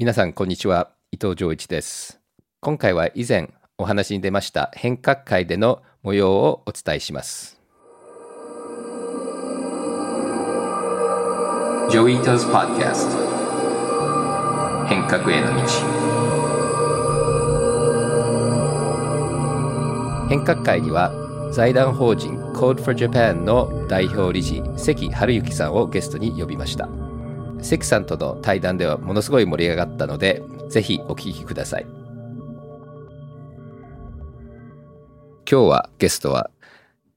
皆さんこんにちは。伊藤浄一です。今回は以前お話に出ました変革会での模様をお伝えします。ジョイトズ・ポッドキャスト変革への道。変革会には財団法人 Code for Japan の代表理事関春之さんをゲストに呼びました関さんとの対談ではものすごい盛り上がったのでぜひお聞きください。今日はゲストは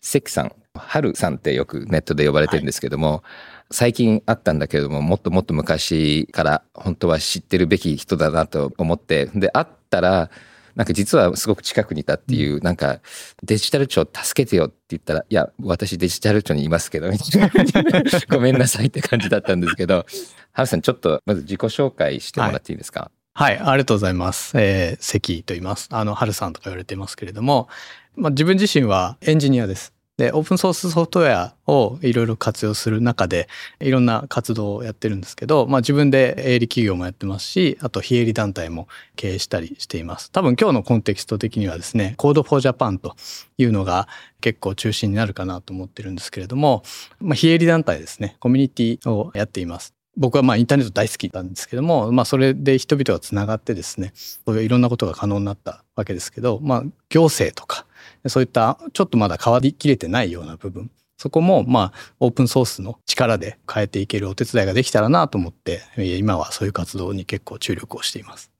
関さん春さんってよくネットで呼ばれてるんですけども、はい、最近あったんだけれどももっともっと昔から本当は知ってるべき人だなと思ってで会ったらなんか実はすごく近くにいたっていう、なんかデジタル庁助けてよって言ったら、いや、私デジタル庁にいますけど、ごめんなさいって感じだったんですけど、ハルさんちょっとまず自己紹介してもらっていいですか、はい、はい、ありがとうございます。えー、関と言います。あの、ハルさんとか言われてますけれども、まあ、自分自身はエンジニアです。で、オープンソースソフトウェアをいろいろ活用する中で、いろんな活動をやってるんですけど、まあ自分で営利企業もやってますし、あと非営利団体も経営したりしています。多分今日のコンテキスト的にはですね、Code for Japan というのが結構中心になるかなと思ってるんですけれども、まあ非営利団体ですね、コミュニティをやっています。僕はまあインターネット大好きなんですけども、まあそれで人々がつながってですね、そういういろんなことが可能になったわけですけど、まあ行政とか、そういったちょっとまだ変わりきれてないような部分そこもまあオープンソースの力で変えていけるお手伝いができたらなと思って今はそういう活動に結構注力をしています。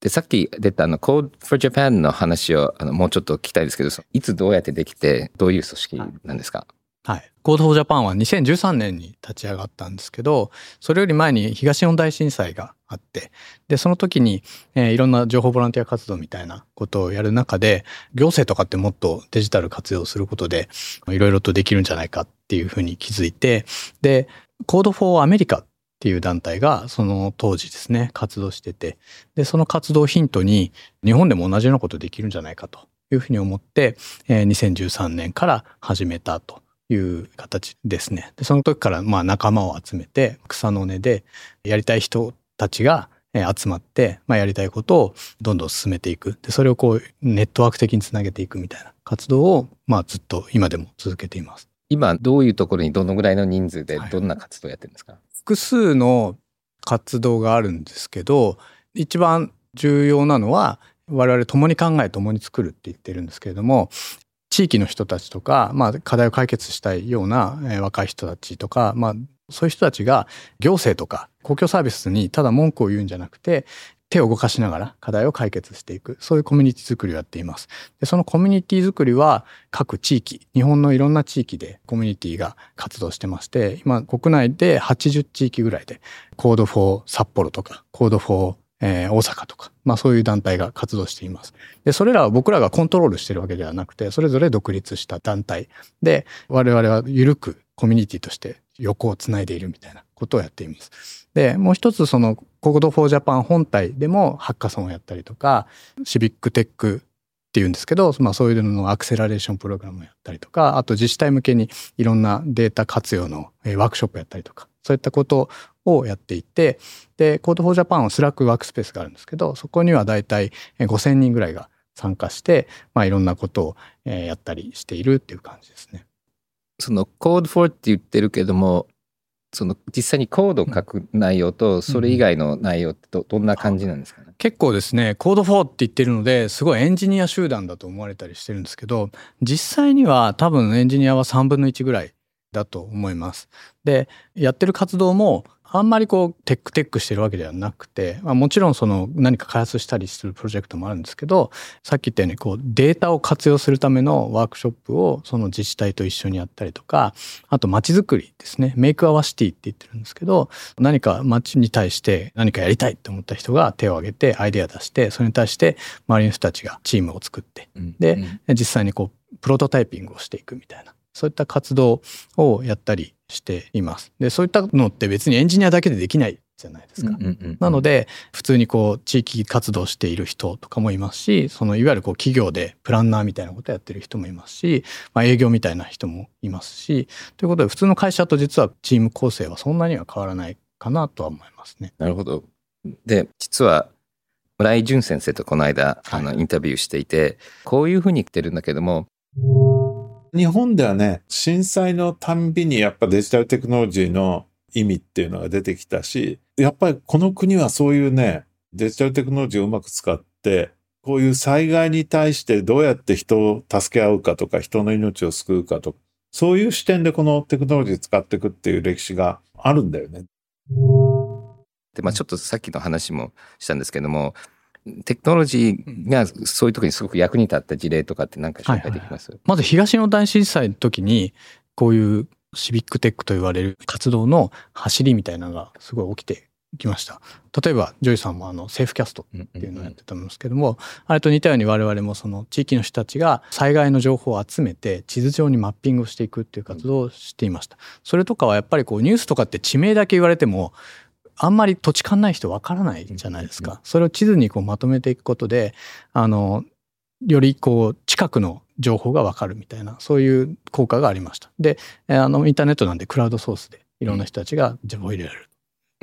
でさっき出たあの Code for Japan の話をあのもうちょっと聞きたいですけどいつどうやってできてどういう組織なんですか、はいはい。Code for Japan は2013年に立ち上がったんですけど、それより前に東日本大震災があって、で、その時に、えー、いろんな情報ボランティア活動みたいなことをやる中で、行政とかってもっとデジタル活用することで、いろいろとできるんじゃないかっていうふうに気づいて、で、Code for America っていう団体がその当時ですね、活動してて、で、その活動ヒントに日本でも同じようなことできるんじゃないかというふうに思って、えー、2013年から始めたという形ですね。でその時からまあ仲間を集めて草の根でやりたい人たちが集まって、まあ、やりたいことをどんどん進めていくでそれをこうネットワーク的につなげていくみたいな活動を、まあ、ずっと今でも続けています。今どういうところにどのぐらいの人数でどんな活動やってるんですか、はい、複数の活動があるんですけど一番重要なのは我々共に考え共に作るって言ってるんですけれども地域の人たちとか、まあ、課題を解決したいような、え、若い人たちとか、まあ、そういう人たちが行政とか公共サービスにただ文句を言うんじゃなくて、手を動かしながら課題を解決していく、そういうコミュニティ作りをやっています。でそのコミュニティ作りは各地域、日本のいろんな地域でコミュニティが活動してまして、今国内で80地域ぐらいで、Code for 札幌とか、 Code for えー、大阪とか、まあそういう団体が活動しています。で、それらは僕らがコントロールしてるわけではなくて、それぞれ独立した団体で、我々は緩くコミュニティとして横をつないでいるみたいなことをやっています。で、もう一つその、 Code for Japan 本体でもハッカソンをやったりとか、シビックテックっていうんですけど、まあそういうののアクセラレーションプログラムをやったりとか、あと自治体向けにいろんなデータ活用のワークショップをやったりとか、そういったことをやっていて、で、Code for Japan は Slack ワークスペースがあるんですけど、そこにはだいたい5000人ぐらいが参加して、まあいろんなことをやったりしているっていう感じですね。その Code for って言ってるけども、その実際にコードを書く内容とそれ以外の内容ってどどんな感じなんですかね、結構ですね Code for って言ってるのですごいエンジニア集団だと思われたりしてるんですけど実際には多分エンジニアは3分の1ぐらいだと思います。でやってる活動もあんまりこうテックテックしてるわけではなくて、まあ、もちろんその何か開発したりするプロジェクトもあるんですけどさっき言ったようにこうデータを活用するためのワークショップをその自治体と一緒にやったりとかあと街づくりですね。メイクアワシティって言ってるんですけど何か街に対して何かやりたいって思った人が手を挙げてアイデア出してそれに対して周りの人たちがチームを作って、で実際にこうプロトタイピングをしていくみたいなそういった活動をやったりしています。で、そういったのって別にエンジニアだけでできないじゃないですか。なので、普通にこう、地域活動している人とかもいますし、そのいわゆるこう企業でプランナーみたいなことをやってる人もいますし、まあ、営業みたいな人もいますし、ということで、普通の会社と実はチーム構成はそんなには変わらないかなとは思いますね。なるほど。で、実は村井淳先生とこの間、あの、インタビューしていて、こういうふうに言ってるんだけども、日本ではね、震災のたんびにやっぱデジタルテクノロジーの意味っていうのが出てきたし、やっぱりこの国はそういうね、デジタルテクノロジーをうまく使って、こういう災害に対してどうやって人を助け合うかとか、人の命を救うかとか、そういう視点でこのテクノロジー使っていくっていう歴史があるんだよね。で、まあちょっとさっきの話もしたんですけども、テクノロジーがそういう時にすごく役に立った事例とかって何か紹介できます、はいはい、まず東日本大震災の時にこういうシビックテックと言われる活動の走りみたいなのがすごい起きてきました。例えば、ジョイさんもあの、 Safecast っていうのをやってたんですけども、あれと似たように我々もその地域の人たちが災害の情報を集めて地図上にマッピングをしていくっていう活動をしていました。それとかはやっぱりこうニュースとかって地名だけ言われても、あんまり土地勘ない人わからないじゃないですか。それを地図にこうまとめていくことで、あの、よりこう近くの情報がわかるみたいな、そういう効果がありました。で、あの、インターネットなんでクラウドソースでいろんな人たちが情報を入れられる。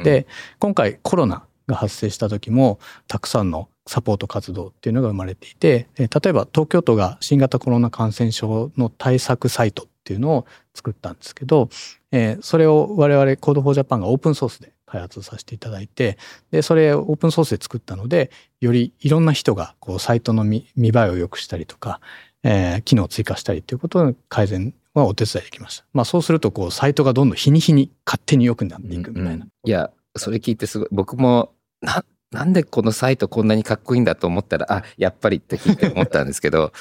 で、今回コロナが発生した時も、たくさんのサポート活動っていうのが生まれていて、例えば東京都が新型コロナ感染症の対策サイトっていうのを作ったんですけど、えそれを我々 Code for Japan がオープンソースで開発させていただいて、で、それオープンソースで作ったので、よりいろんな人がこうサイトの見見栄えを良くしたりとか、えー、機能を追加したりということの改善はお手伝いできました。まあそうするとこうサイトがどんどん日に日に勝手に良くなっていくみたいな。うんうん、いや、それ聞いてすごい、僕もな、んでこのサイトこんなにかっこいいんだと思ったら、あ、やっぱりって聞いて思ったんですけど、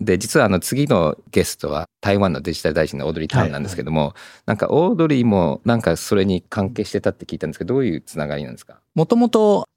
で、実はあの次のゲストは台湾のデジタル大臣のオードリー・タンなんですけども、はいはい、なんかオードリーもなんかそれに関係してたって聞いたんですけど、どういうつながりなんですか？もともと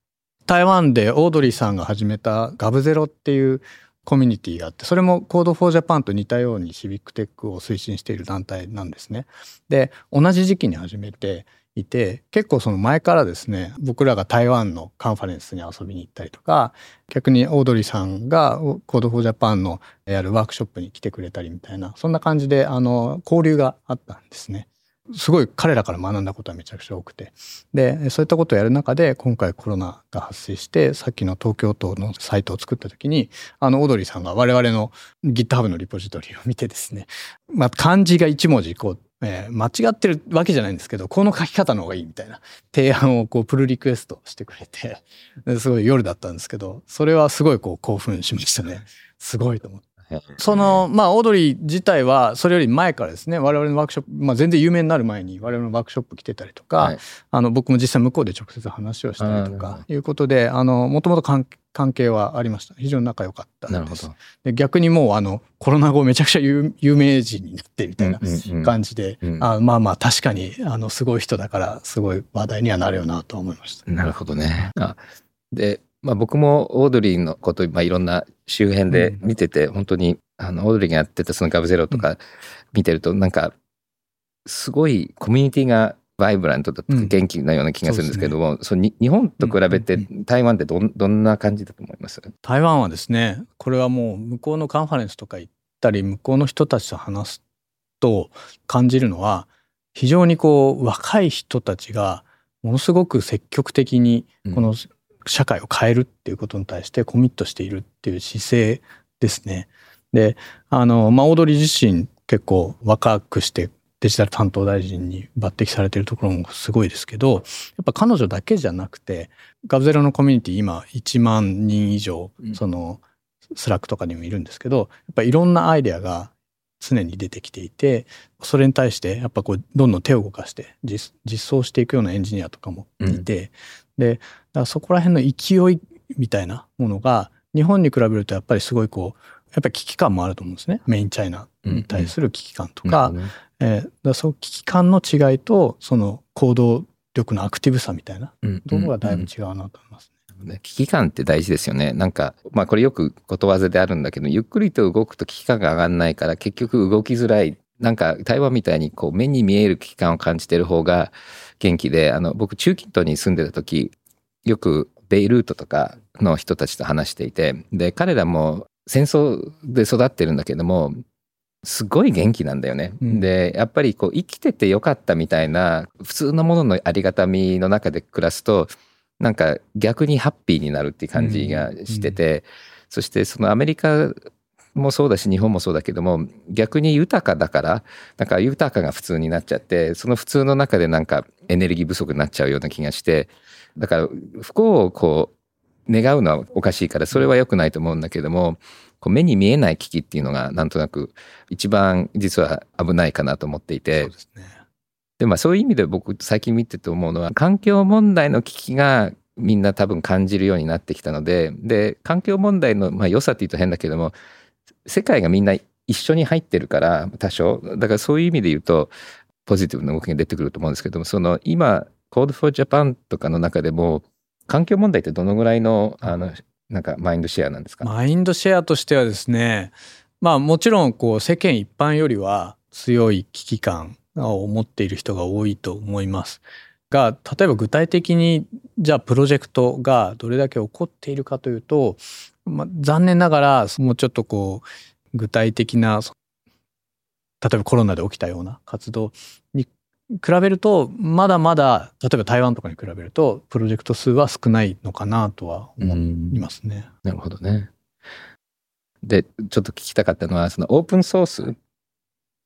台湾でオードリーさんが始めた g0v っていうコミュニティがあって、それも Code for Japan と似たようにシビックテックを推進している団体なんですね。で、同じ時期に始めて、いて結構その前からですね僕らが台湾のカンファレンスに遊びに行ったりとか逆にオードリーさんが Code for Japan のやるワークショップに来てくれたりみたいなそんな感じであの交流があったんですね。すごい彼らから学んだことはめちゃくちゃ多くてでそういったことをやる中で今回コロナが発生してさっきの東京都のサイトを作った時にあのオードリーさんが我々の GitHub のリポジトリを見てですね、まあ、漢字が1文字こうえー、間違ってるわけじゃないんですけど、この書き方の方がいいみたいな提案をこうプルリクエストしてくれて、すごい夜だったんですけど、それはすごいこう興奮しましたね。すごいと思って。その、まあ、オードリー自体は、それより前からですね、我々のワークショップ、まあ、全然有名になる前に、我々のワークショップ来てたりとか、はい、あの、僕も実際向こうで直接話をしたりとか、いうことで、あの、もともと関係はありました。非常に仲良かったです。で逆にもう、あの、コロナ後めちゃくちゃ有名人になってみたいな感じで、あまあまあ、確かに、あの、すごい人だから、すごい話題にはなるよなと思いました。なるほどね。あで、まあ僕もオードリーのこと、まあいろんな周辺で見てて、本当に、あの、オードリーがやってたそのガブゼロとか見てると、なんか、すごいコミュニティがバイブラントと元気なような気がするんですけども、うん、そ、ね、日本と比べて台湾ってどどんな感じだと思います？台湾はですね、これはもう向こうのカンファレンスとか行ったり、向こうの人たちと話すと感じるのは、非常にこう若い人たちがものすごく積極的にこの社会を変えるっていうことに対してコミットしているっていう姿勢ですね。で、あの、まあ、オードリー自身結構若くしてデジタル担当大臣に抜擢されてるところもすごいですけど、やっぱ彼女だけじゃなくて、ガブゼロのコミュニティ今1万人以上、その、Slack とかにもいるんですけど、やっぱいろんなアイデアが常に出てきていて、それに対してやっぱこう、どんどん手を動かして実装していくようなエンジニアとかもいて、うん、で、だそこら辺の勢いみたいなものが日本に比べるとやっぱりすごいこうやっぱり危機感もあると思うんですね main China に対する危機感とか,、うんうんねえー、だその危機感の違いとその行動力のアクティブさみたいなところがだいぶ違うなと思いますね。危機感って大事ですよね。なんか、まあこれよくことわざであるんだけど、ゆっくりと動くと危機感が上がんないから結局動きづらい。なんか台湾みたいにこう目に見える危機感を感じてる方が元気で、あの僕中近東に住んでた時、よくベイルートとかの人たちと話していて、で、彼らも戦争で育ってるんだけども、すごい元気なんだよね。うん、で、やっぱりこう生きててよかったみたいな普通のもののありがたみの中で暮らすと、なんか逆にハッピーになるっていう感じがしてて、そしてそのアメリカもそうだし日本もそうだけども逆に豊かだからなんか豊かが普通になっちゃってその普通の中でなんかエネルギー不足になっちゃうような気がしてだから不幸をこう願うのはおかしいからそれは良くないと思うんだけどもこう目に見えない危機っていうのがなんとなく一番実は危ないかなと思っていて。そうでまあそういう意味で僕最近見てて思うのは環境問題の危機がみんな多分感じるようになってきたのでで環境問題のまあ良さっていうと変だけども世界がみんな一緒に入ってるから多少。だからそういう意味で言うとポジティブな動きが出てくると思うんですけどもその今 Code for Japan とかの中でも環境問題ってどのぐらいのあのなんかマインドシェアなんですか、マインドシェアとしてはですねまあもちろんこう世間一般よりは強い危機感を持っている人が多いと思いますが例えば具体的にじゃあプロジェクトがどれだけ起こっているかというと、まあ、残念ながらもうちょっとこう具体的な例えばコロナで起きたような活動に比べるとまだまだ例えば台湾とかに比べるとプロジェクト数は少ないのかなとは思いますね。なるほどね。でちょっと聞きたかったのはそのオープンソース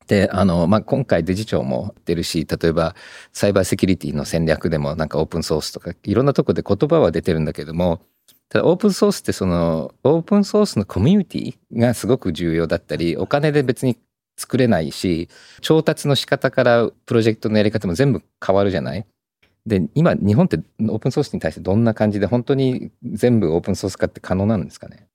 であの、まあ、今回デジ庁も出るし例えばサイバーセキュリティの戦略でもなんかオープンソースとかいろんなとこで言葉は出てるんだけどもただオープンソースってそのオープンソースのコミュニティがすごく重要だったりお金で別に作れないし調達の仕方からプロジェクトのやり方も全部変わるじゃない？で今日本ってオープンソースに対してどんな感じで本当に全部オープンソース化って可能なんですかね？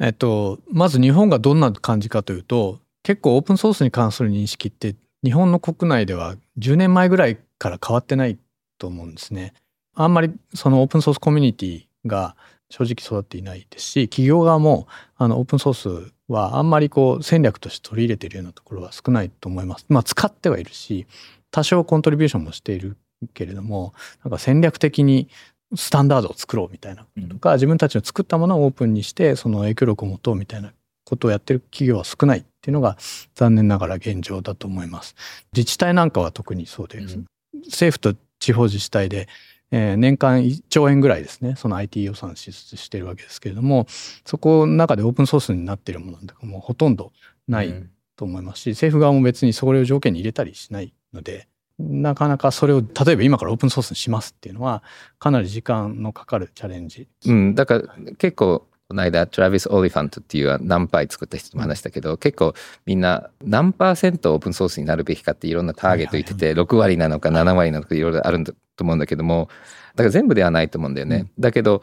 えっと、まず日本がどんな感じかというと結構オープンソースに関する認識って日本の国内では10年前ぐらいから変わってないと思うんですね。あんまりそのオープンソースコミュニティが正直育っていないですし企業側もあのオープンソースはあんまりこう戦略として取り入れているようなところは少ないと思います。まあ使ってはいるし多少コントリビューションもしているけれどもなんか戦略的にスタンダードを作ろうみたいなとか、自分たちの作ったものをオープンにしてその影響力を持とうみたいなことをやってる企業は少ないっていうのが残念ながら現状だと思います。自治体なんかは特にそうです。うん、政府と地方自治体で、えー、年間1兆円ぐらいですね。その IT 予算支出してるわけですけれどもそこの中でオープンソースになっているものなんかもうほとんどないと思いますし、うん、政府側も別にそれを条件に入れたりしないのでなかなかそれを例えば今からオープンソースにしますっていうのはかなり時間のかかるチャレンジ。うん、だから結構この間トラビス・オリファントっていう何パイ作った人とも話したけど結構みんな何パーセントオープンソースになるべきかっていろんなターゲット言ってて6割なのか7割なのかいろいろあると思うんだけどもだから全部ではないと思うんだよね。だけど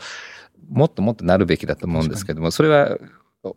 もっともっとなるべきだと思うんですけどもそれは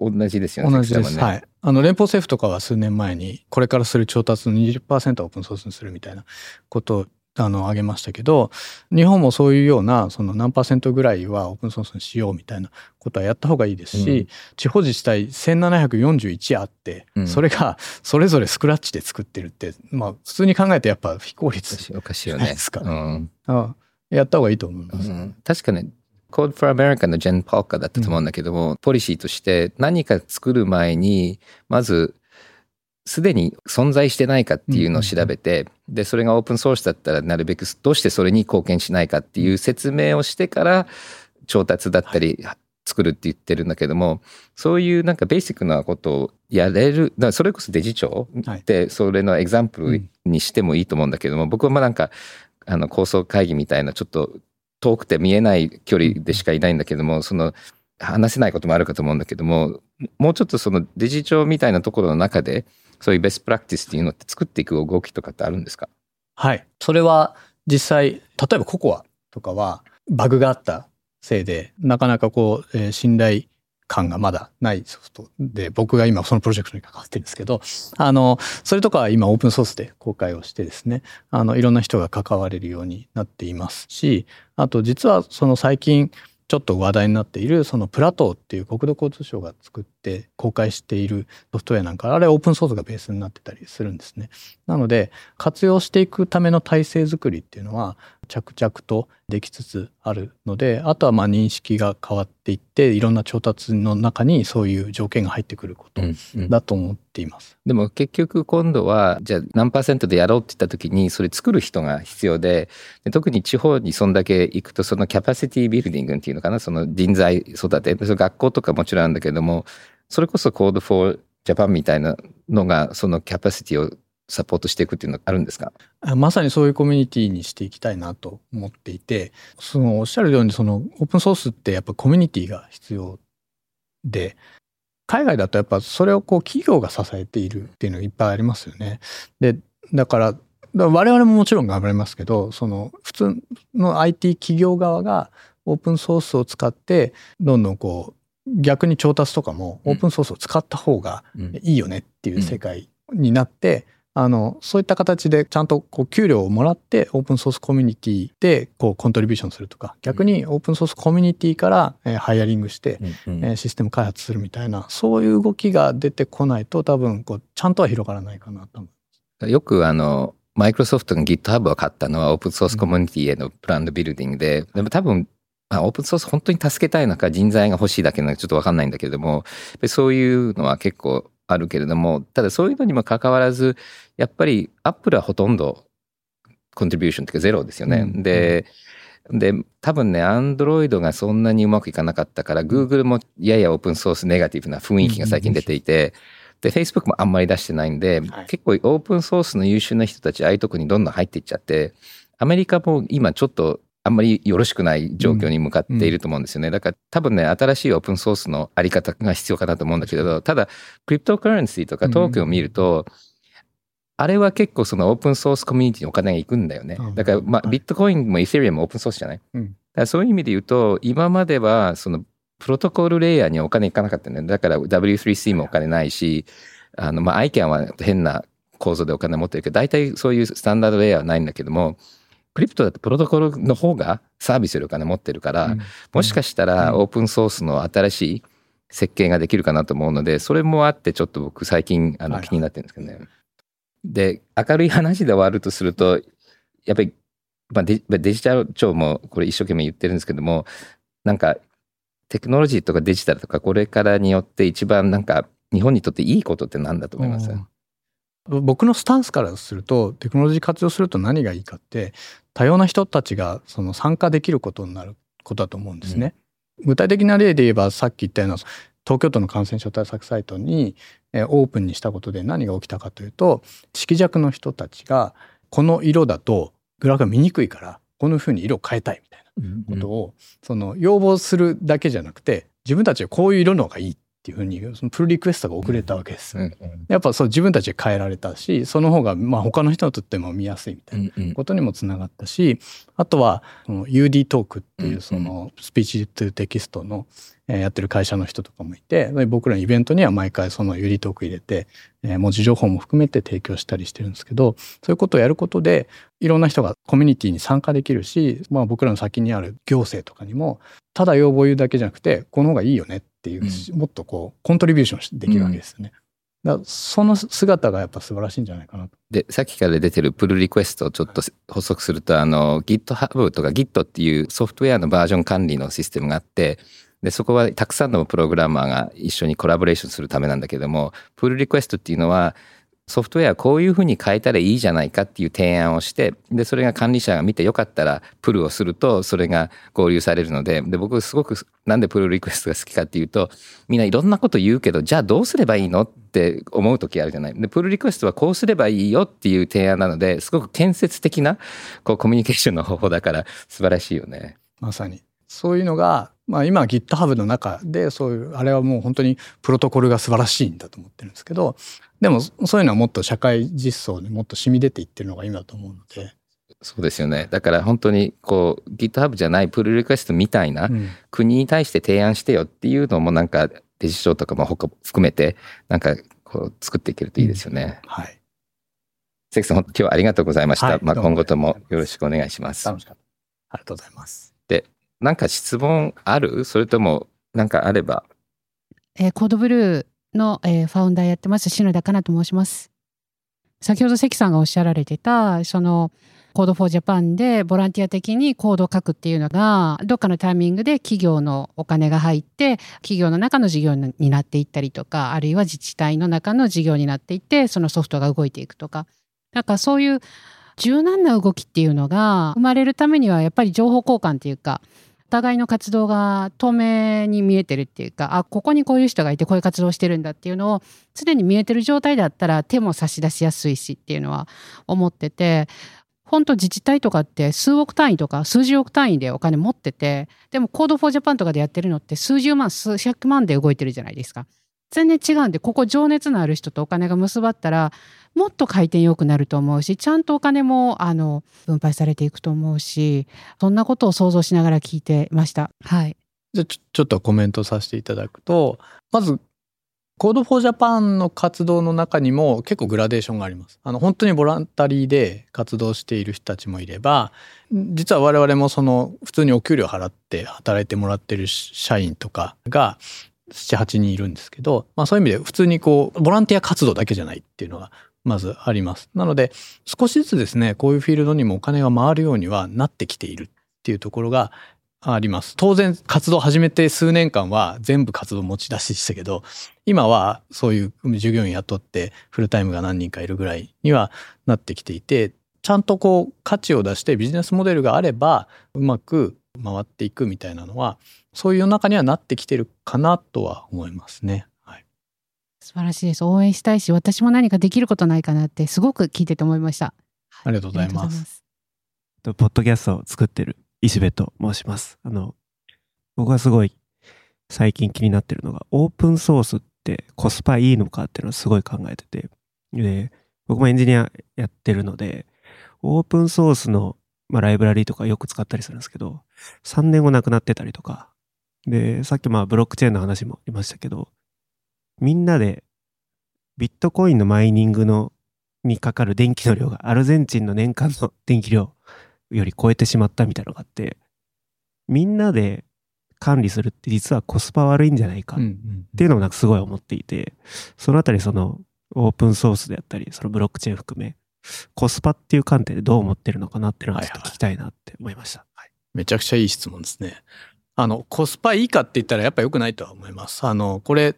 同じですよね。同じです。ね、はい。あの、連邦政府とかは数年前に、これからする調達の20%オープンソースにするみたいなことを、あの、挙げましたけど、日本もそういうような、その何パーセントぐらいはオープンソースにしようみたいなことはやった方がいいですし、うん、地方自治体1741あって、うん、それがそれぞれスクラッチで作ってるって、まあ、普通に考えてやっぱ非効率おかしいよね。ですか。うん、あやった方がいいと思います。確かに Code for America のジェン・パーカーだったと思うんだけども、うん、ポリシーとして何か作る前にまずすでに存在してないかっていうのを調べて、でそれがオープンソースだったらなるべくどうしてそれに貢献しないかっていう説明をしてから調達だったり作るって言ってるんだけどもそういうなんかベーシックなことをやれるだからそれこそデジ庁ってそれのエグザンプルにしてもいいと思うんだけども、僕はまあなんかあの構想会議みたいなちょっと遠くて見えない距離でしかいないんだけどもその話せないこともあるかと思うんだけどももうちょっとそのデジ帳みたいなところの中でそういうベストプラクティスっていうのって作っていく動きとかってあるんですか？はい。それは実際例えばココアとかはバグがあったせいでなかなかこう、えー、信頼感がまだないソフトで、僕が今そのプロジェクトに関わってるんですけど、あの、それとかは今オープンソースで公開をしてですね、あの、いろんな人が関われるようになっていますし、あと実はその最近、ちょっと話題になっているそのプラトーっていう国土交通省が作って公開しているソフトウェアなんかあれオープンソースがベースになってたりするんですね。なので活用していくための体制づくりっていうのは着々とできつつあるのであとはまあ認識が変わっていっていろんな調達の中にそういう条件が入ってくることだと思っています。でも結局今度はじゃあ何パーセントでやろうって言った時にそれ作る人が必要でで特に地方にそんだけ行くとそのキャパシティビルディングっていうのかなその人材育てその学校とかもちろんあるんだけどもそれこそ Code for Japan みたいなのがそのキャパシティをサポートしていくっていうのはあるんですか？まさにそういうコミュニティにしていきたいなと思っていてそのおっしゃるようにそのオープンソースってやっぱコミュニティが必要で海外だとやっぱそれをこう企業が支えているっていうのがいっぱいありますよね。でだから我々ももちろん頑張りますけどその普通の IT 企業側がオープンソースを使ってどんどんこう逆に調達とかもオープンソースを使った方がいいよねっていう世界になって、あのそういった形でちゃんとこう給料をもらってオープンソースコミュニティでこうコントリビューションするとか逆にオープンソースコミュニティから、えハイアリングして、えシステム開発するみたいなそういう動きが出てこないと多分こうちゃんとは広がらないかなと思います。よくあのマイクロソフトが GitHub を買ったのはオープンソースコミュニティへのブランドビルディングで、でも多分オープンソース本当に助けたいのか人材が欲しいだけなのかちょっとわかんないんだけれどもそういうのは結構あるけれどもただそういうのにもかかわらずやっぱりアップルはほとんどコントリビューションっていうかゼロですよね。うん、で、で、多分ね、アンドロイドがそんなにうまくいかなかったから、グーグルもややオープンソースネガティブな雰囲気が最近出ていて、で、Facebook もあんまり出してないんで、はい、結構オープンソースの優秀な人たち、ああいうとこにどんどん入っていっちゃって、アメリカも今ちょっとあんまりよろしくない状況に向かっていると思うんですよね。だから多分ね、新しいオープンソースのあり方が必要かなと思うんだけど、ただ、クリプトカレンシーとかトークンを見ると、あれは結構そのオープンソースコミュニティにお金が行くんだよね。だから、まあ、ビットコインもイセリアムもオープンソースじゃない、だからそういう意味で言うと、今まではそのプロトコルレイヤーにお金行かなかったんだよね。だから W3C もお金ないし、あの、まあ、ICANN は変な構造でお金持ってるけど、大体そういうスタンダードレイヤーはないんだけども、クリプトだとプロトコルの方がサービスよりお金持ってるから、うん、もしかしたらオープンソースの新しい設計ができるかなと思うので、それもあってちょっと僕最近あの気になってるんですけどね。はいで、明るい話で終わるとすると、やっぱり、まあデ、デジタル庁もこれ一生懸命言ってるんですけども、なんか、テクノロジーとかデジタルとかこれからによって一番なんか日本にとっていいことって何だと思います？僕のスタンスからするとテクノロジー活用すると何がいいかって多様な人たちがその参加できることになることだと思うんですね。うん、具体的な例で言えばさっき言ったような東京都の感染症対策サイトにオープンにしたことで何が起きたかというと色弱の人たちがこの色だとグラフが見にくいからこのふうに色を変えたいみたいなことを、その要望するだけじゃなくて自分たちはこういう色の方がいいっていうふうにそのプルリクエストが遅れたわけです。やっぱそう自分たちで変えられたしその方がまあ他の人にとっても見やすいみたいなことにもつながったしあとは UD トークっていうそのスピーチトゥテキストのやってる会社の人とかもいて僕らのイベントには毎回そのユリトーク入れて文字情報も含めて提供したりしてるんですけどそういうことをやることでいろんな人がコミュニティに参加できるし、まあ、僕らの先にある行政とかにもただ要望言うだけじゃなくてこの方がいいよねっていう、うん、もっとこうコントリビューションできるわけですよね。だその姿がやっぱ素晴らしいんじゃないかなと。で、さっきから出てるプルリクエストをちょっと補足すると、あの、GitHub とか Git っていうソフトウェアのバージョン管理のシステムがあって、で、そこはたくさんのプログラマーが一緒にコラボレーションするためなんだけども、プールリクエストっていうのは、ソフトウェアこういうふうに変えたらいいじゃないかっていう提案をして、で、それが管理者が見てよかったらプルをすると、それが合流されるので、で、僕すごくなんでプルリクエストが好きかっていうと、みんないろんなこと言うけど、じゃあどうすればいいのって思う時あるじゃない。で、プルリクエストはこうすればいいよっていう提案なので、すごく建設的なこうコミュニケーションの方法だから素晴らしいよね。まさに。そういうのがまあ、今 GitHub の中でそういうあれはもう本当にプロトコルが素晴らしいんだと思ってるんですけどでもそういうのはもっと社会実装にもっと染み出ていってるのが今だと思うので。そうですよね。だから本当にこう GitHub じゃないプルリクエストみたいな、国に対して提案してよっていうのもなんかデジタルとかも他含めてなんかこう作っていけるといいですよね。うん、はい。関さん今日はありがとうございました。はい、まあ今後ともよろしくお願いします。楽しかった。ありがとうございます。なんか質問ある？それともなんかあれば？えー、 CODE BLUE の、えー、ファウンダーやってます篠田かなと申します。先ほど関さんがおっしゃられてたその Code for Japan でボランティア的にコードを書くっていうのが、どっかのタイミングで企業のお金が入って、企業の中の事業になっていったりとか、あるいは自治体の中の事業になっていって、そのソフトが動いていくとか。なんかそういう柔軟な動きっていうのが生まれるためにはやっぱり情報交換っていうか、お互いの活動が透明に見えてるっていうか、あ、ここにこういう人がいてこういう活動してるんだっていうのを常に見えてる状態だったら手も差し出しやすいしっていうのは思ってて、本当自治体とかって数億単位とか数十億単位でお金持ってて、でも Code for Japan とかでやってるのって数十万、数百万で動いてるじゃないですか。全然違うんで、ここ情熱のある人とお金が結ばったら、もっと回転良くなると思うし、ちゃんとお金も、あの、分配されていくと思うし、そんなことを想像しながら聞いてました。はい。じゃちょちょっとコメントさせていただくと、まず、コードフォージャパンの活動の中にも結構グラデーションがあります。あの本当にボランタリーで活動している人たちもいれば、実は我々もその普通にお給料払って働いてもらってる社員とかが7、8人いるんですけど、まあそういう意味で普通にこうボランティア活動だけじゃないっていうのがまずあります。なので少しずつですね、こういうフィールドにもお金が回るようにはなってきているっていうところがあります。当然活動始めて数年間は全部活動持ち出しでしたけど、今はそういう従業員雇ってフルタイムが何人かいるぐらいにはなってきていて、ちゃんとこう価値を出してビジネスモデルがあればうまく回っていくみたいなのは、そういう世の中にはなってきてるかなとは思いますね。はい、素晴らしいです。応援したいし、私も何かできることないかなってすごく聞いてて思いました。ありがとうございます。ポッドキャストを作ってる石部と申します。あの、僕はすごい最近気になってるのが、オープンソースってコスパいいのかっていうのをすごい考えてて、で、僕もエンジニアやってるので、オープンソースの、まあ、ライブラリーとかよく使ったりするんですけど、3年後なくなってたりとか、で、さっきまあブロックチェーンの話もありましたけど、みんなでビットコインのマイニングのにかかる電気の量がアルゼンチンの年間の電気量より超えてしまったみたいなのがあって、みんなで管理するって実はコスパ悪いんじゃないかっていうのもなんかすごい思っていて、そのあたりそのオープンソースであったり、そのブロックチェーン含め、コスパっていう観点でどう思ってるのかなっていうのがちょっと聞きたいなって思いました。はいはい、めちゃくちゃいい質問ですね。あの、コスパいいかって言ったらやっぱ良くないとは思います。あの、これ、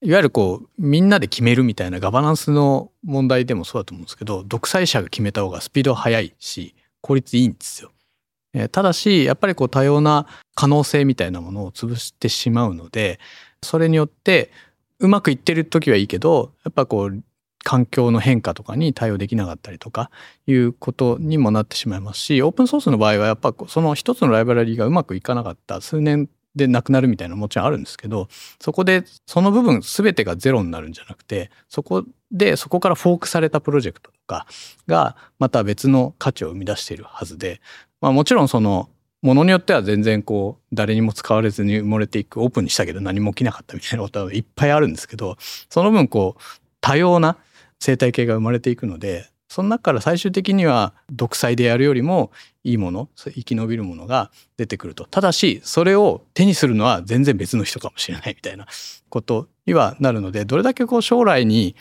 いわゆるこう、みんなで決めるみたいなガバナンスの問題でもそうだと思うんですけど、独裁者が決めた方がスピード速いし、効率いいんですよ。えー、ただし、やっぱりこう多様な可能性みたいなものを潰してしまうので、それによってうまくいってる時はいいけど、やっぱこう環境の変化とかに対応できなかったりとかいうことにもなってしまいますし、オープンソースの場合はやっぱその一つのライブラリーがうまくいかなかった数年でなくなるみたいなのもちろんあるんですけど、そこでその部分全てがゼロになるんじゃなくて、そこでそこからフォークされたプロジェクトとかがまた別の価値を生み出しているはずで、まあもちろんそのものによっては全然こう誰にも使われずに埋もれていくオープンにしたけど何も起きなかったみたいなことはいっぱいあるんですけど、その分こう多様な生態系が生まれていくので、その中から最終的には独裁でやるよりもいいもの生き延びるものが出てくるとただしそれを手にするのは全然別の人かもしれないみたいなことにはなるのでどれだけこう将来に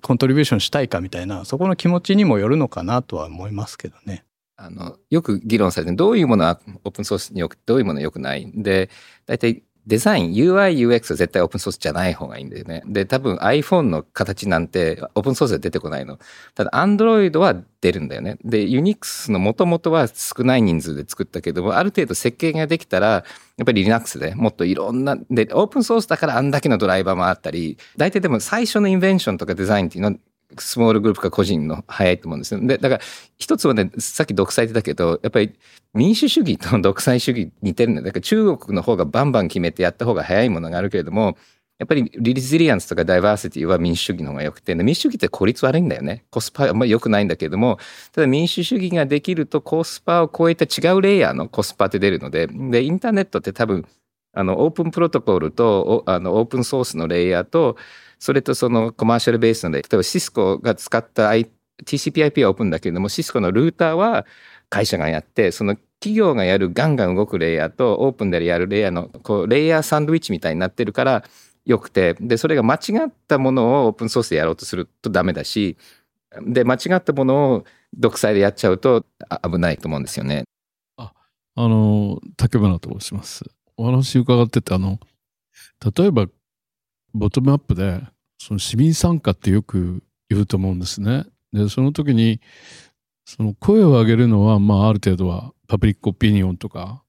コントリビューションしたいかみたいなそこの気持ちにもよるのかなとは思いますけどね。あのよく議論されてどういうものはオープンソースによくどういうものはよくないで大体デザイン、UI、UX は絶対オープンソースじゃない方がいいんだよね。で、多分 iPhone の形なんてオープンソースで出てこないの。ただ Android は出るんだよね。で、Unix の元々は少ない人数で作ったけども、ある程度設計ができたら、やっぱり Linux でもっといろんな、で、オープンソースだからあんだけのドライバーもあったり、大体でも最初のインベンションとかデザインっていうのはスモールグループか個人の早いと思うんですよ。で、だから一つはね、さっき独裁って言ったけど、やっぱり民主主義と独裁主義似てるんだよ。だから中国の方がバンバン決めてやった方が早いものがあるけれども、やっぱりリジリアンスとかダイバーシティは民主主義の方が良くて、民主主義って効率悪いんだよね。コスパあんまり良くないんだけれども、ただ民主主義ができるとコスパを超えた違うレイヤーのコスパって出るので、で、インターネットって多分、あの、オープンプロトコルと、あの、オープンソースのレイヤーと、それとそのコマーシャルベースので、例えばシスコが使った TCPIP はオープンだけれども、シスコのルーターは会社がやって、その企業がやるガンガン動くレイヤーとオープンでやるレイヤーのこうレイヤーサンドイッチみたいになってるからよくて、で、それが間違ったものをオープンソースでやろうとするとダメだし、で、間違ったものを独裁でやっちゃうと危ないと思うんですよね。ああの、竹村と申します。お話伺ってて、あの、例えば、ボトムアップで、その市民参加ってよく言うと思うんですね。で、その時に、その声を上げるのは、まあ、ある程度はパブリックオピニオンとか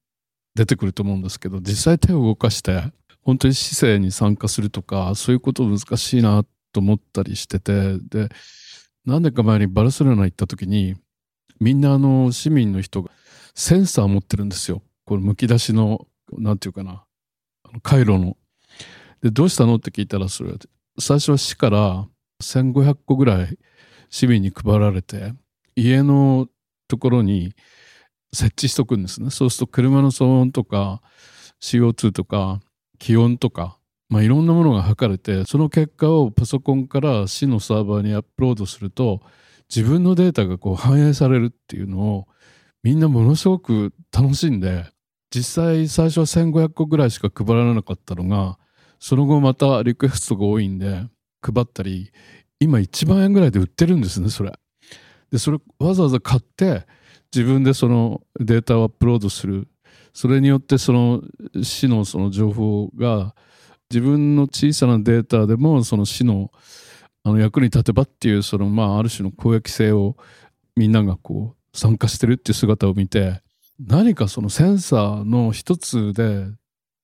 出てくると思うんですけど、実際手を動かして、本当に市政に参加するとか、そういうこと難しいなと思ったりしてて、で、何年か前にバルセロナ行った時に、みんなあの市民の人がセンサー持ってるんですよ。このむき出しの、なんていうかな、回路の。で、どうしたの？って聞いたら、それ、最初は市から1500個ぐらい市民に配られて、家のところに設置しとくんですね。そうすると車の騒音とか CO2 とか気温とか、まあ、いろんなものが測れて、その結果をパソコンから市のサーバーにアップロードすると、自分のデータがこう反映されるっていうのをみんなものすごく楽しんで、実際最初は1500個ぐらいしか配られなかったのが、その後またリクエストが多いんで配ったり、今1万円ぐらいで売ってるんですね、それ。で、それわざわざ買って自分でそのデータをアップロードする。それによってその市のその情報が自分の小さなデータでもその市のあの役に立てばっていうそのまあある種の公益性をみんながこう参加してるっていう姿を見て何かそのセンサーの一つで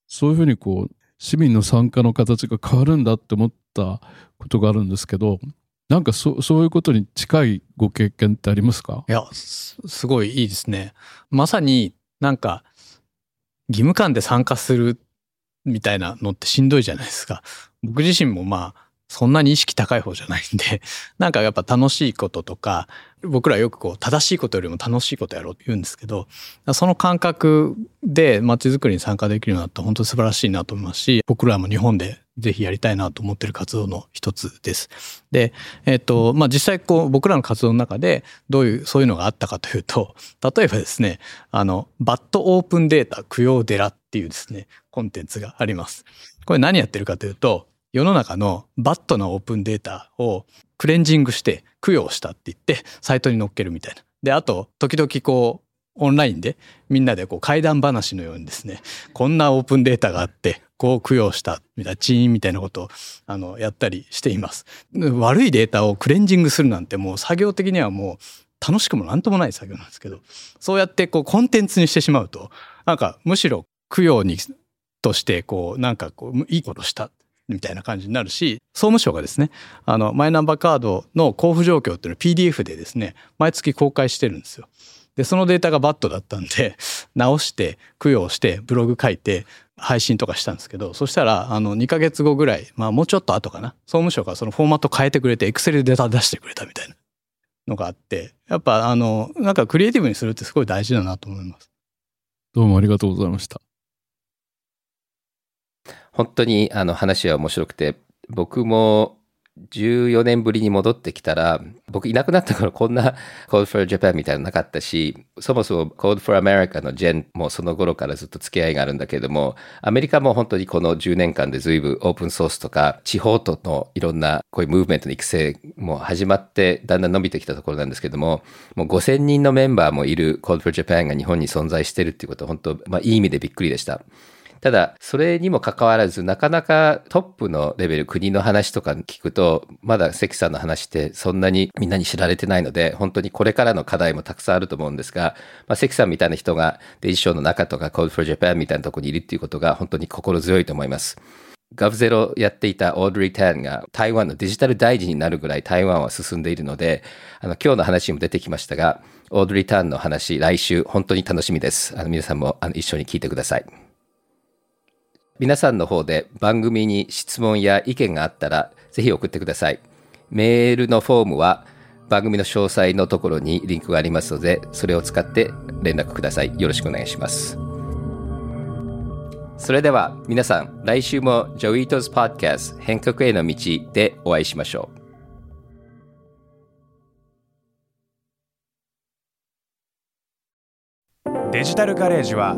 そういうふうにこう市民の参加の形が変わるんだって思ったことがあるんですけどなんかそそういうことに近いご経験ってありますか？いや、すごいいいですね。まさになんか義務感で参加するみたいなのってしんどいじゃないですか。僕自身もまあそんなに意識高い方じゃないんで、なんかやっぱ楽しいこととか、僕らよくこう正しいことよりも楽しいことやろうって言うんですけど、その感覚で街づくりに参加できるようになったら本当に素晴らしいなと思いますし、僕らも日本でぜひやりたいなと思ってる活動の一つです。で、えっ、と、まあ、実際こう僕らの活動の中でどういう、そういうのがあったかというと、例えばですね、あの、バッドオープンデータ供養寺っていうですね、コンテンツがあります。これ何やってるかというと、世の中のバッドなオープンデータをクレンジングして供養したって言ってサイトに載っけるみたいな。で、あと、時々こう、オンラインでみんなでこう怪談話のようにですね、こんなオープンデータがあって、こう供養したみたいな、チーンみたいなことをあのやったりしています。悪いデータをクレンジングするなんてもう作業的にはもう楽しくもなんともない作業なんですけど、そうやってこうコンテンツにしてしまうと、なんかむしろ供養にとしてこうなんかこういいことしたみたいな感じになるし、総務省がですね、あの、マイナンバーカードの交付状況っていうのを PDF でですね、毎月公開してるんですよ。で、そのデータがバッドだったんで、直して、供養して、ブログ書いて、配信とかしたんですけど、そしたら、あの、2ヶ月後ぐらい、まあもうちょっと後かな、総務省がそのフォーマット変えてくれて、Excel でデータ出してくれたみたいなのがあって、やっぱあの、なんかクリエイティブにするってすごい大事だなと思います。どうもありがとうございました。本当にあの話は面白くて、僕も14年ぶりに戻ってきたら、僕いなくなった頃こんな Code for Japan みたいなのなかったし、そもそも Code for America のジェンもその頃からずっと付き合いがあるんだけれども、アメリカも本当にこの10年間で随分オープンソースとか地方とのいろんなこういうムーブメントの育成も始まってだんだん伸びてきたところなんですけども、もう5000人のメンバーもいる Code for Japan が日本に存在してるっていうことは本当、まあいい意味でびっくりでした。ただ、それにもかかわらず、なかなかトップのレベル、国の話とか聞くと、まだ関さんの話ってそんなにみんなに知られてないので、本当にこれからの課題もたくさんあると思うんですが、まあ、関さんみたいな人がデジショーの中とか Code for Japan みたいなところにいるっていうことが本当に心強いと思います。ガブゼロやっていたオードリー・タンが台湾のデジタル大臣になるぐらい台湾は進んでいるので、あの今日の話にも出てきましたが、オードリー・タンの話、来週本当に楽しみです。あの皆さんもあの一緒に聞いてください。皆さんの方で番組に質問や意見があったらぜひ送ってください。メールのフォームは番組の詳細のところにリンクがありますので、それを使って連絡ください。よろしくお願いします。それでは皆さん、来週もジョイートズ・パッドキャスト変革への道でお会いしましょう。デジタルガレージは